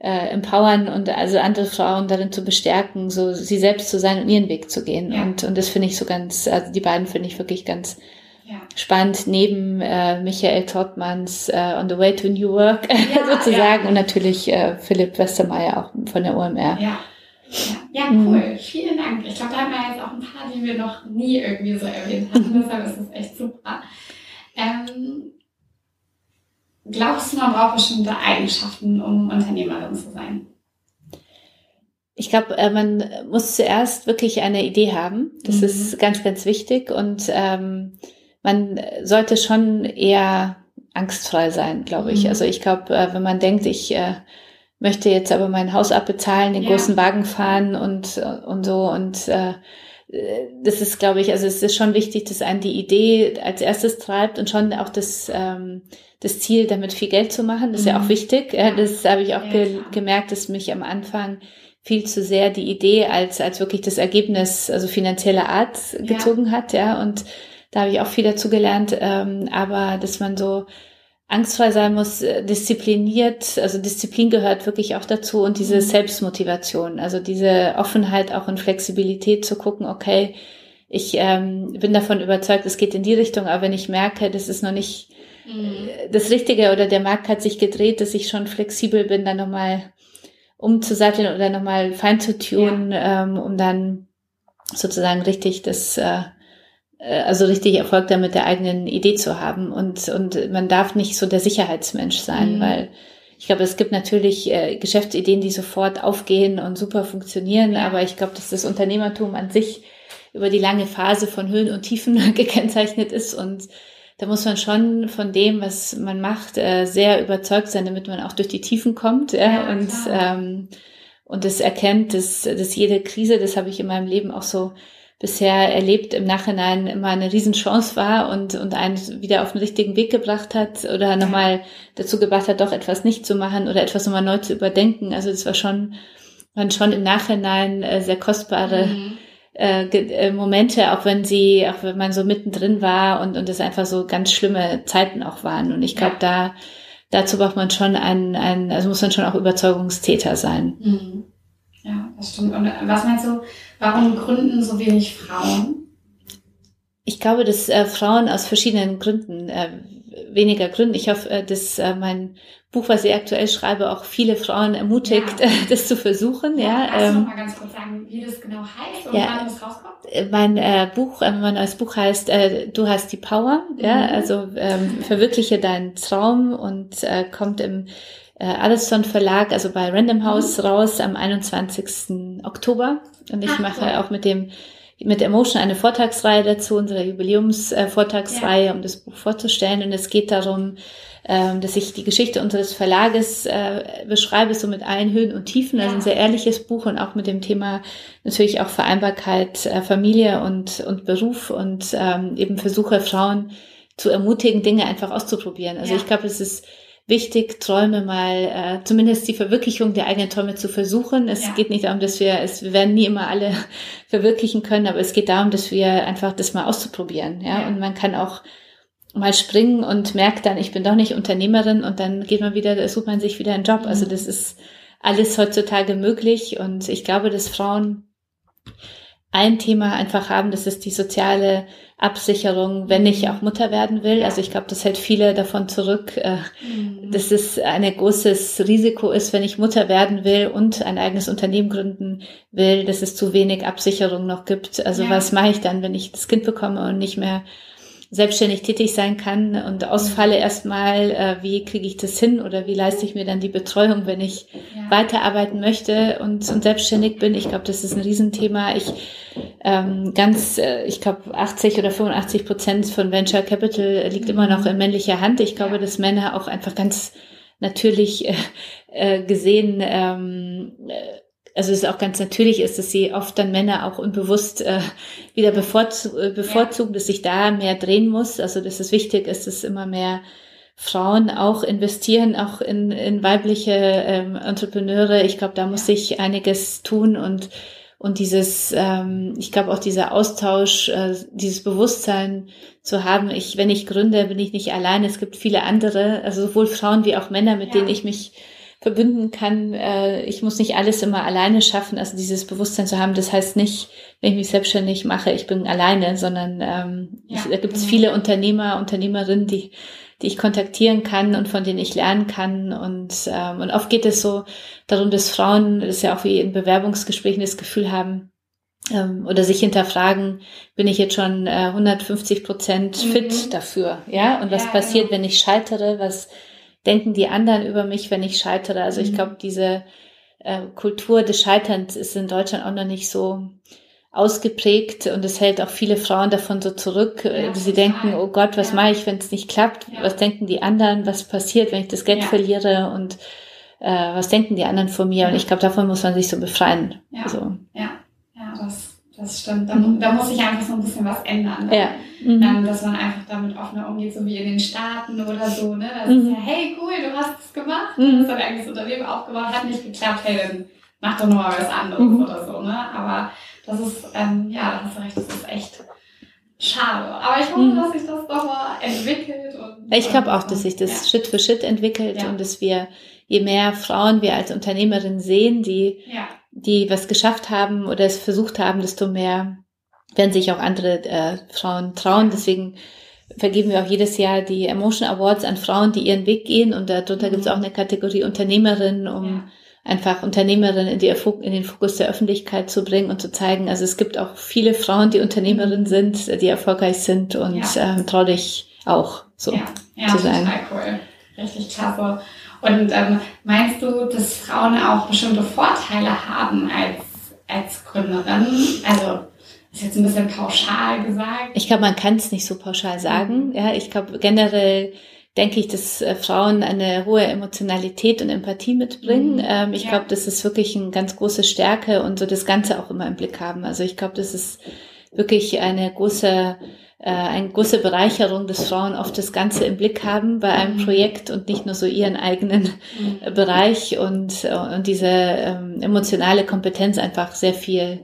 äh, empowern und also andere Frauen darin zu bestärken, so sie selbst zu sein und ihren Weg zu gehen. Ja. Und, und das finde ich so ganz, also die beiden finde ich wirklich ganz ja. spannend, neben äh, Michael Trottmanns äh, On the Way to New Work ja, sozusagen und natürlich äh, Philipp Westermeier auch von der OMR. Ja. Ja, ja cool. Mhm. Vielen Dank. Ich glaube, da haben wir jetzt auch ein paar, die wir noch nie irgendwie so erwähnt haben. Deshalb ist es echt super. Ähm, Glaubst du, man braucht bestimmte Eigenschaften, um Unternehmerin zu sein? Ich glaube, äh, man muss zuerst wirklich eine Idee haben. Das mhm. ist ganz, ganz wichtig. Und ähm, man sollte schon eher angstfrei sein, glaube ich. Mhm. Also ich glaube, äh, wenn man denkt, ich äh, möchte jetzt aber mein Haus abbezahlen, den ja. großen Wagen fahren und, und so und äh, das ist, glaube ich, also es ist schon wichtig, dass einen die Idee als erstes treibt und schon auch das, ähm, das Ziel, damit viel Geld zu machen. Das ist mhm. ja auch mhm. wichtig. Ja. Das habe ich auch ja, ge gemerkt, dass mich am Anfang viel zu sehr die Idee als, als wirklich das Ergebnis, also finanzielle Art gezogen ja. hat, ja. Und da habe ich auch viel dazu gelernt. Ähm, aber dass man so angstfrei sein muss, äh, diszipliniert, also Disziplin gehört wirklich auch dazu und diese mhm. Selbstmotivation, also diese Offenheit auch in Flexibilität zu gucken, okay, ich ähm, bin davon überzeugt, es geht in die Richtung, aber wenn ich merke, das ist noch nicht mhm. das Richtige oder der Markt hat sich gedreht, dass ich schon flexibel bin, dann nochmal umzusatteln oder nochmal fein zu tun, ja. ähm, um dann sozusagen richtig das äh, äh, also richtig Erfolg damit der eigenen Idee zu haben. Und, und man darf nicht so der Sicherheitsmensch sein, mhm. weil ich glaube, es gibt natürlich äh, Geschäftsideen, die sofort aufgehen und super funktionieren, aber ich glaube, dass das Unternehmertum an sich über die lange Phase von Höhen und Tiefen gekennzeichnet ist und da muss man schon von dem, was man macht, äh, sehr überzeugt sein, damit man auch durch die Tiefen kommt ja, und ähm, und das erkennt, dass, dass jede Krise, das habe ich in meinem Leben auch so bisher erlebt, im Nachhinein immer eine Riesenchance war und, und einen wieder auf den richtigen Weg gebracht hat oder nochmal dazu gebracht hat, doch etwas nicht zu machen oder etwas nochmal neu zu überdenken. Also das war schon, waren schon im Nachhinein äh, sehr kostbare mhm. Äh, äh Momente, auch wenn sie, auch wenn man so mittendrin war und, und es einfach so ganz schlimme Zeiten auch waren. Und ich glaube, ja. da, dazu braucht man schon einen, einen, also muss man schon auch Überzeugungstäter sein. Mhm. Ja, das stimmt. Und was meinst du, warum gründen so wenig Frauen? ich glaube, dass äh, Frauen aus verschiedenen Gründen, äh, weniger Gründen, ich hoffe, äh, dass äh, mein Buch, was ich aktuell schreibe, auch viele Frauen ermutigt, ja. das zu versuchen. Ja, ja. Kannst ähm, mal ganz kurz sagen, wie das genau heißt und ja, wann das rauskommt? Äh, mein äh, Buch, äh, mein neues Buch heißt äh, Du hast die Power. Mhm. Ja, also ähm, verwirkliche deinen Traum und äh, kommt im äh, Addison Verlag, also bei Random House mhm. raus am 21. Oktober. Und ich Ach, mache cool. auch mit dem mit Emotion eine Vortragsreihe dazu, unsere Jubiläumsvortragsreihe, ja. um das Buch vorzustellen. Und es geht darum, ähm, dass ich die Geschichte unseres Verlages äh, beschreibe, so mit allen Höhen und Tiefen. Also ein sehr ehrliches Buch und auch mit dem Thema natürlich auch Vereinbarkeit, äh, Familie und, und Beruf und ähm, eben versuche Frauen zu ermutigen, Dinge einfach auszuprobieren. Also ja. ich glaube, es ist wichtig, Träume mal, äh, zumindest die Verwirklichung der eigenen Träume zu versuchen. Es ja. geht nicht darum, dass wir, es, wir werden nie immer alle verwirklichen können, aber es geht darum, dass wir einfach das mal auszuprobieren. Ja, ja. und man kann auch mal springen und merkt dann, ich bin doch nicht Unternehmerin und dann geht man wieder, sucht man sich wieder einen Job. Also mhm. das ist alles heutzutage möglich und ich glaube, dass Frauen ein Thema einfach haben, das ist die soziale Absicherung, wenn ich auch Mutter werden will. Also ich glaube, das hält viele davon zurück, äh, mhm. dass es ein großes Risiko ist, wenn ich Mutter werden will und ein eigenes Unternehmen gründen will, dass es zu wenig Absicherung noch gibt. Also ja. was mache ich dann, wenn ich das Kind bekomme und nicht mehr selbstständig tätig sein kann und ausfalle erstmal, äh, wie kriege ich das hin oder wie leiste ich mir dann die Betreuung, wenn ich ja. weiterarbeiten möchte und, und selbstständig bin. Ich glaube, das ist ein Riesenthema. Ich ähm, ganz, äh, ich glaube, 80 oder 85 Prozent von Venture Capital liegt mhm. immer noch in männlicher Hand. Ich glaube, dass Männer auch einfach ganz natürlich äh, äh, gesehen ähm, äh, also es ist auch ganz natürlich ist, dass sie oft dann Männer auch unbewusst äh, wieder bevorzu äh, bevorzugen, ja. dass sich da mehr drehen muss. Also dass es wichtig ist, dass immer mehr Frauen auch investieren, auch in, in weibliche ähm, Entrepreneure. Ich glaube, da muss sich einiges tun und und dieses, ähm, ich glaube auch dieser Austausch, äh, dieses Bewusstsein zu haben, ich, wenn ich gründe, bin ich nicht alleine. Es gibt viele andere, also sowohl Frauen wie auch Männer, mit ja. denen ich mich verbünden kann. Äh, ich muss nicht alles immer alleine schaffen. Also dieses Bewusstsein zu haben, das heißt nicht, wenn ich mich selbstständig mache, ich bin alleine, sondern ähm, ja, ich, da gibt es genau. viele Unternehmer, Unternehmerinnen, die die ich kontaktieren kann und von denen ich lernen kann. Und, ähm, und oft geht es so darum, dass Frauen, das ist ja auch wie in Bewerbungsgesprächen das Gefühl haben, ähm, oder sich hinterfragen, bin ich jetzt schon äh, 150 Prozent fit mhm. dafür, ja? Und was ja, passiert, genau. wenn ich scheitere? Was denken die anderen über mich, wenn ich scheitere? Also ich mhm. glaube, diese äh, Kultur des Scheiterns ist in Deutschland auch noch nicht so ausgeprägt und es hält auch viele Frauen davon so zurück. Ja, äh, sie denken, oh Gott, was ja. mache ich, wenn es nicht klappt? Ja. Was denken die anderen? Was passiert, wenn ich das Geld verliere? Und äh, was denken die anderen von mir? Und ich glaube, davon muss man sich so befreien. Ja, ja. ja das, stimmt. Da, da muss sich einfach so ein bisschen was ändern. Ne? Ja. Mhm. Ähm, dass man einfach damit offener umgeht, so wie in den Staaten oder so. Ne? Das mhm. ist ja, hey, cool, du hast es gemacht, du mhm. hast dein eigenes Unternehmen aufgebaut, hat nicht geklappt, hey, dann mach doch nochmal was anderes mhm. oder so. Ne? Aber das ist, ähm, ja, da hast du recht, das ist echt schade. Aber ich hoffe, mhm. dass sich das nochmal entwickelt. Und, ich glaube auch, dass sich das ja. Schritt für Schritt entwickelt ja. und dass wir, je mehr Frauen wir als Unternehmerin sehen, die, ja. Die was geschafft haben oder es versucht haben, desto mehr werden sich auch andere äh, Frauen trauen. Deswegen vergeben wir auch jedes Jahr die Emotion Awards an Frauen, die ihren Weg gehen. Und darunter mhm. gibt es auch eine Kategorie Unternehmerin, um einfach Unternehmerinnen in, die, in den Fokus der Öffentlichkeit zu bringen und zu zeigen, also es gibt auch viele Frauen, die Unternehmerinnen sind, die erfolgreich sind und ja. ähm, trau dich auch so ja. Ja, zu sein. Total cool. Richtig klasse. Und ähm, meinst du, dass Frauen auch bestimmte Vorteile haben als, als Gründerin? Also ist jetzt ein bisschen pauschal gesagt. Ich glaube, man kann es nicht so pauschal sagen. Mhm. Ja, ich glaube generell denke ich, dass äh, Frauen eine hohe Emotionalität und Empathie mitbringen. Mhm. Ähm, ich ja. glaube, das ist wirklich eine ganz große Stärke und so das Ganze auch immer im Blick haben. Also ich glaube, das ist wirklich eine große äh, eine große Bereicherung, dass Frauen oft das Ganze im Blick haben bei einem mhm. Projekt und nicht nur so ihren eigenen mhm. Bereich und, und diese ähm, emotionale Kompetenz einfach sehr viel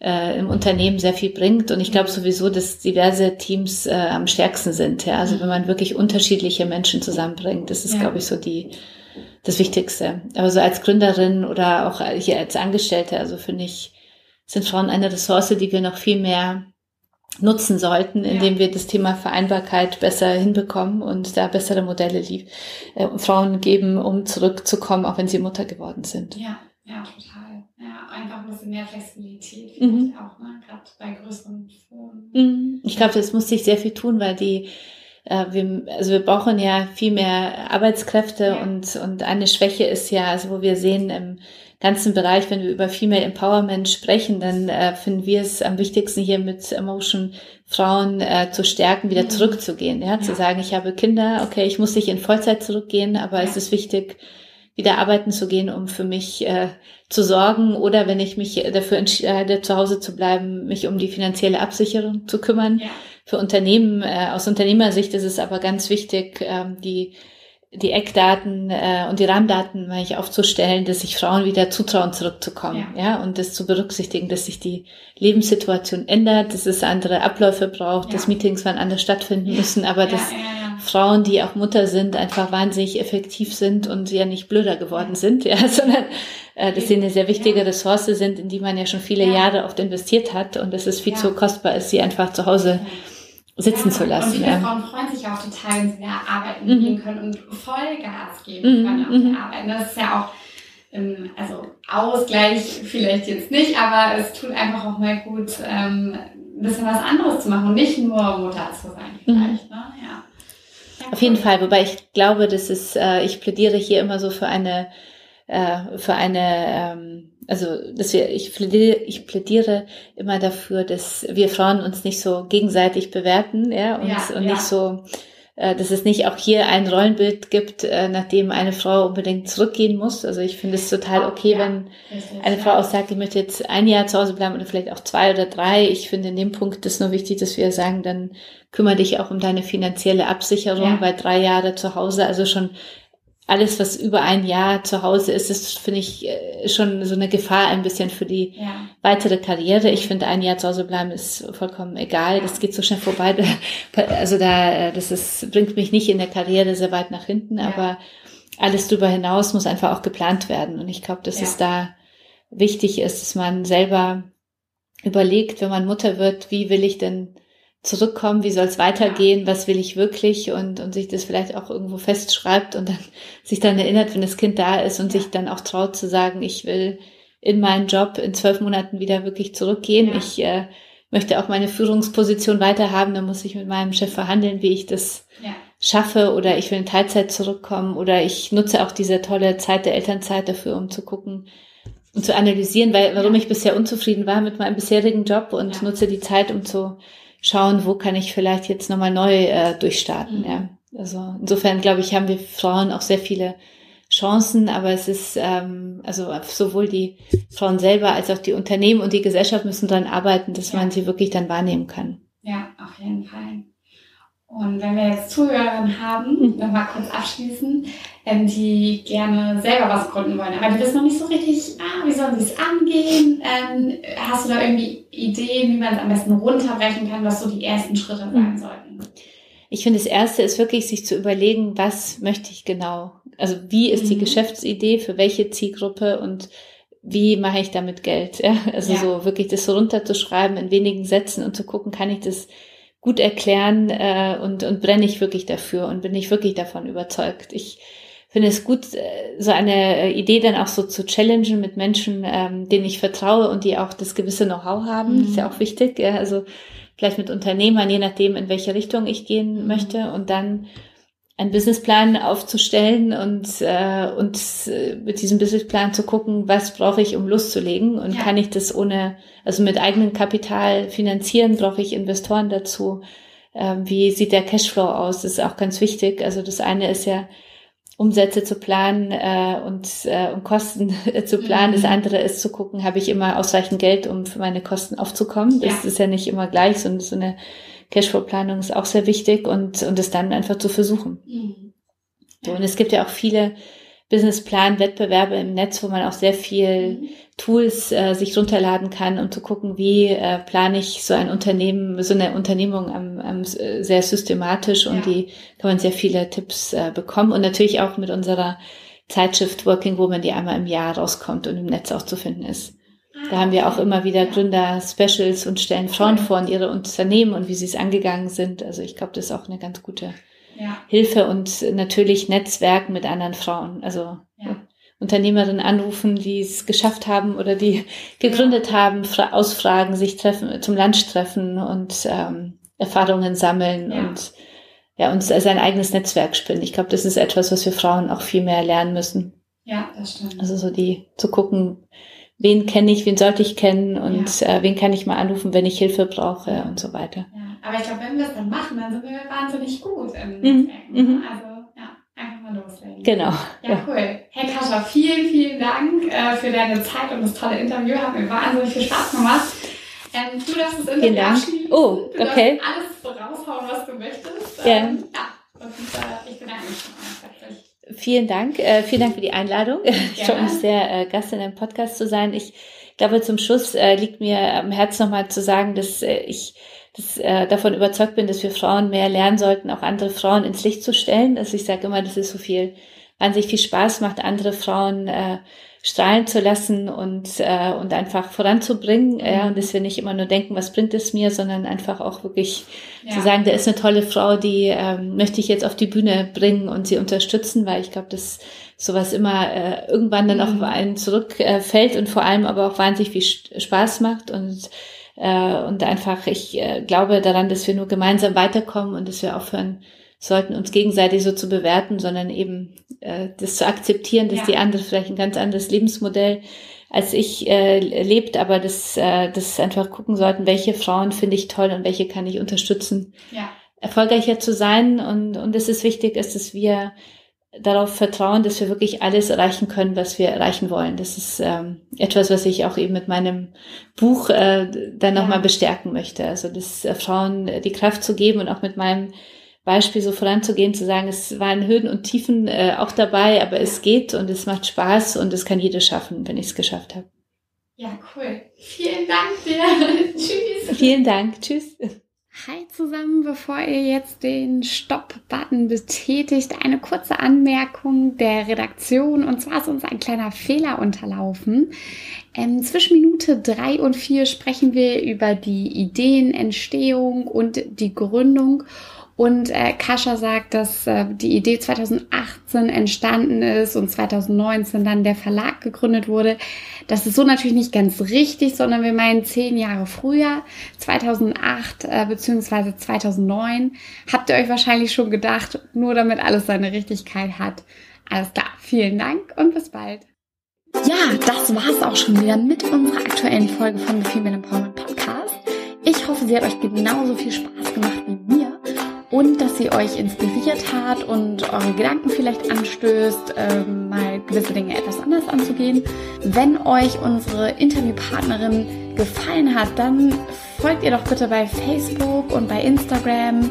äh, im Unternehmen sehr viel bringt. Und ich glaube sowieso, dass diverse Teams äh, am stärksten sind. Ja? Also wenn man wirklich unterschiedliche Menschen zusammenbringt, das ist, ja. glaube ich, so die das Wichtigste. Aber so als Gründerin oder auch hier als Angestellte, also finde ich, sind Frauen eine Ressource, die wir noch viel mehr nutzen sollten, indem ja. wir das Thema Vereinbarkeit besser hinbekommen und da bessere Modelle lieb, äh, Frauen geben, um zurückzukommen, auch wenn sie Mutter geworden sind. Ja, ja, total. Ja, einfach ein bisschen mehr Flexibilität mhm. auch, ne? gerade bei größeren Firmen. Mhm. Ich glaube, das muss sich sehr viel tun, weil die äh, wir, also wir brauchen ja viel mehr Arbeitskräfte ja. und, und eine Schwäche ist ja, also wo wir sehen im ganzen Bereich, wenn wir über Female Empowerment sprechen, dann äh, finden wir es am wichtigsten hier mit Emotion Frauen äh, zu stärken, wieder zurückzugehen, ja? ja, zu sagen, ich habe Kinder, okay, ich muss nicht in Vollzeit zurückgehen, aber ja. es ist wichtig, wieder arbeiten zu gehen, um für mich äh, zu sorgen oder wenn ich mich dafür entscheide, zu Hause zu bleiben, mich um die finanzielle Absicherung zu kümmern. Ja. Für Unternehmen, äh, aus Unternehmersicht ist es aber ganz wichtig, ähm, die die Eckdaten äh, und die Rahmendaten ich aufzustellen, dass sich Frauen wieder zutrauen, zurückzukommen, ja. ja, und das zu berücksichtigen, dass sich die Lebenssituation ändert, dass es andere Abläufe braucht, ja. dass Meetings wann anders stattfinden ja. müssen, aber dass Frauen, die auch Mutter sind, einfach wahnsinnig effektiv sind und ja nicht blöder geworden sind, ja, sondern äh, dass sie eine sehr wichtige Ressource sind, in die man ja schon viele Jahre oft investiert hat und dass es viel zu kostbar ist, sie einfach zu Hause sitzen ja, zu lassen. Und viele ja. Frauen freuen sich auch total, wenn sie wieder arbeiten mhm. gehen können und Vollgas geben mhm. können auf mhm. der Arbeit. Das ist ja auch, ähm, also Ausgleich vielleicht jetzt nicht, aber es tut einfach auch mal gut, ähm, ein bisschen was anderes zu machen und nicht nur Mutter zu sein vielleicht. Mhm. Ne? Ja. Auf jeden Fall, wobei ich glaube, das ist, äh, ich plädiere hier immer so für eine, äh, für eine, ähm, also dass wir, ich plädiere, ich plädiere immer dafür, dass wir Frauen uns nicht so gegenseitig bewerten, ja, und, ja, und ja. nicht so, äh, dass es nicht auch hier ein Rollenbild gibt, äh, nachdem eine Frau unbedingt zurückgehen muss. Also ich finde es total okay, ja, wenn eine Frau auch sagt, ich möchte jetzt ein Jahr zu Hause bleiben oder vielleicht auch zwei oder drei. Ich finde in dem Punkt ist nur wichtig, dass wir sagen, dann kümmere dich auch um deine finanzielle Absicherung, weil drei Jahre zu Hause, also schon alles, was über ein Jahr zu Hause ist, ist, finde ich, äh, schon so eine Gefahr ein bisschen für die ja. weitere Karriere. Ich finde, ein Jahr zu Hause bleiben ist vollkommen egal. Das geht so schnell vorbei. Also da, äh, das ist, bringt mich nicht in der Karriere sehr weit nach hinten, ja. aber alles darüber hinaus muss einfach auch geplant werden. Und ich glaube, dass ja. es da wichtig ist, dass man selber überlegt, wenn man Mutter wird, wie will ich denn zurückkommen, wie soll es weitergehen, was will ich wirklich und, und sich das vielleicht auch irgendwo festschreibt und dann sich dann erinnert, wenn das Kind da ist und ja. sich dann auch traut zu sagen, ich will in meinen Job in zwölf Monaten wieder wirklich zurückgehen. Ja. Ich äh, möchte auch meine Führungsposition weiterhaben, dann muss ich mit meinem Chef verhandeln, wie ich das ja. schaffe oder ich will in Teilzeit zurückkommen oder ich nutze auch diese tolle Zeit der Elternzeit dafür, um zu gucken, und zu analysieren, weil warum ich bisher unzufrieden war mit meinem bisherigen Job und nutze die Zeit, um zu schauen, wo kann ich vielleicht jetzt nochmal neu äh, durchstarten. Ja. Also insofern glaube ich, haben wir Frauen auch sehr viele Chancen, aber es ist ähm, also sowohl die Frauen selber als auch die Unternehmen und die Gesellschaft müssen daran arbeiten, dass ja. man sie wirklich dann wahrnehmen kann. Ja, auf jeden Fall. Und wenn wir jetzt Zuhörerinnen haben, mhm. noch mal kurz abschließen, ähm, die gerne selber was gründen wollen, aber die wissen noch nicht so richtig, ah, wie sollen sie es angehen? Ähm, hast du da irgendwie Ideen, wie man es am besten runterbrechen kann, was so die ersten Schritte sein mhm. sollten? Ich finde, das erste ist wirklich, sich zu überlegen, was möchte ich genau? Also, wie ist mhm. die Geschäftsidee, für welche Zielgruppe und wie mache ich damit Geld? Ja? Also, ja. so wirklich das so runterzuschreiben in wenigen Sätzen und zu gucken, kann ich das gut erklären äh, und, und brenne ich wirklich dafür und bin ich wirklich davon überzeugt. Ich finde es gut, äh, so eine Idee dann auch so zu challengen mit Menschen, ähm, denen ich vertraue und die auch das gewisse Know-how haben. Mhm. Das ist ja auch wichtig. Ja, also vielleicht mit Unternehmern, je nachdem, in welche Richtung ich gehen mhm. möchte und dann einen Businessplan aufzustellen und, äh, und äh, mit diesem Businessplan zu gucken, was brauche ich, um loszulegen und ja. kann ich das ohne, also mit eigenem Kapital finanzieren, brauche ich Investoren dazu. Ähm, wie sieht der Cashflow aus? Das ist auch ganz wichtig. Also das eine ist ja, Umsätze zu planen äh, und, äh, und Kosten zu planen. Mhm. Das andere ist zu gucken, habe ich immer ausreichend Geld, um für meine Kosten aufzukommen. Das ja. ist ja nicht immer gleich, sondern so eine Cashflow-Planung ist auch sehr wichtig und, und es dann einfach zu versuchen. Mhm. So, und es gibt ja auch viele Businessplan-Wettbewerbe im Netz, wo man auch sehr viel mhm. Tools äh, sich runterladen kann, um zu gucken, wie äh, plane ich so ein Unternehmen, so eine Unternehmung am, am, sehr systematisch und ja. die kann man sehr viele Tipps äh, bekommen und natürlich auch mit unserer Zeitschrift Working Woman, die einmal im Jahr rauskommt und im Netz auch zu finden ist. Da haben wir auch immer wieder Gründer-Specials und stellen Frauen vor in ihre Unternehmen und wie sie es angegangen sind. Also ich glaube, das ist auch eine ganz gute ja. Hilfe und natürlich Netzwerken mit anderen Frauen. Also ja. Unternehmerinnen anrufen, die es geschafft haben oder die gegründet ja. haben, ausfragen, sich treffen, zum Lunch treffen und ähm, Erfahrungen sammeln und ja, und sein eigenes Netzwerk spinnen. Ich glaube, das ist etwas, was wir Frauen auch viel mehr lernen müssen. Ja, das stimmt. Also so die zu gucken, wen kenne ich, wen sollte ich kennen und ja. äh, wen kann ich mal anrufen, wenn ich Hilfe brauche und so weiter. Ja. Aber ich glaube, wenn wir es dann machen, dann sind wir wahnsinnig gut im mhm. Netzwerken. Mhm. Also ja, einfach mal loslegen. Genau. Ja, ja. cool. Hey Kascha, vielen, vielen Dank äh, für deine Zeit und das tolle Interview. Hat mir wahnsinnig viel Spaß gemacht. Ähm, du darfst das Interview abschließen. Oh, du okay. alles raushauen, was du möchtest. Ja. Ähm, ja. Und äh, ich bedanke mich schon mal. Vielen Dank. Äh, vielen Dank für die Einladung. Ich freue mich sehr, äh, Gast in einem Podcast zu sein. Ich glaube, zum Schluss äh, liegt mir am Herzen nochmal zu sagen, dass äh, ich dass, äh, davon überzeugt bin, dass wir Frauen mehr lernen sollten, auch andere Frauen ins Licht zu stellen. Also ich sage immer, dass es so viel, wahnsinnig viel Spaß macht, andere Frauen äh, strahlen zu lassen und, äh, und einfach voranzubringen. Mhm. Ja, und dass wir nicht immer nur denken, was bringt es mir, sondern einfach auch wirklich ja. zu sagen, da ist eine tolle Frau, die ähm, möchte ich jetzt auf die Bühne bringen und sie unterstützen, weil ich glaube, dass sowas immer äh, irgendwann dann mhm. auch auf einen zurückfällt äh, und vor allem aber auch wahnsinnig viel Spaß macht und äh, und einfach ich äh, glaube daran, dass wir nur gemeinsam weiterkommen und dass wir aufhören sollten, uns gegenseitig so zu bewerten, sondern eben äh, das zu akzeptieren, dass ja. die andere vielleicht ein ganz anderes Lebensmodell als ich äh, lebt, aber das, äh, das einfach gucken sollten, welche Frauen finde ich toll und welche kann ich unterstützen, ja. erfolgreicher zu sein. Und, und es ist wichtig, ist, dass wir darauf vertrauen, dass wir wirklich alles erreichen können, was wir erreichen wollen. Das ist ähm, etwas, was ich auch eben mit meinem Buch äh, dann nochmal ja. bestärken möchte. Also das äh, Frauen die Kraft zu geben und auch mit meinem Beispiel so voranzugehen, zu sagen, es waren Höhen und Tiefen äh, auch dabei, aber es geht und es macht Spaß und es kann jeder schaffen, wenn ich es geschafft habe. Ja, cool. Vielen Dank dir. Tschüss. Vielen Dank. Tschüss. Hi zusammen, bevor ihr jetzt den Stopp-Button betätigt, eine kurze Anmerkung der Redaktion. Und zwar ist uns ein kleiner Fehler unterlaufen. Ähm, zwischen Minute drei und vier sprechen wir über die Ideenentstehung und die Gründung. Und äh, Kascha sagt, dass äh, die Idee 2018 entstanden ist und 2019 dann der Verlag gegründet wurde. Das ist so natürlich nicht ganz richtig, sondern wir meinen zehn Jahre früher, 2008 äh, bzw. 2009. Habt ihr euch wahrscheinlich schon gedacht, nur damit alles seine Richtigkeit hat. Alles klar, vielen Dank und bis bald. Ja, das war's auch schon wieder mit unserer aktuellen Folge von The Female Empowerment Podcast. Ich hoffe, sie hat euch genauso viel Spaß gemacht wie mir und dass sie euch inspiriert hat und eure Gedanken vielleicht anstößt, ähm, mal gewisse Dinge etwas anders anzugehen. Wenn euch unsere Interviewpartnerin gefallen hat, dann folgt ihr doch bitte bei Facebook und bei Instagram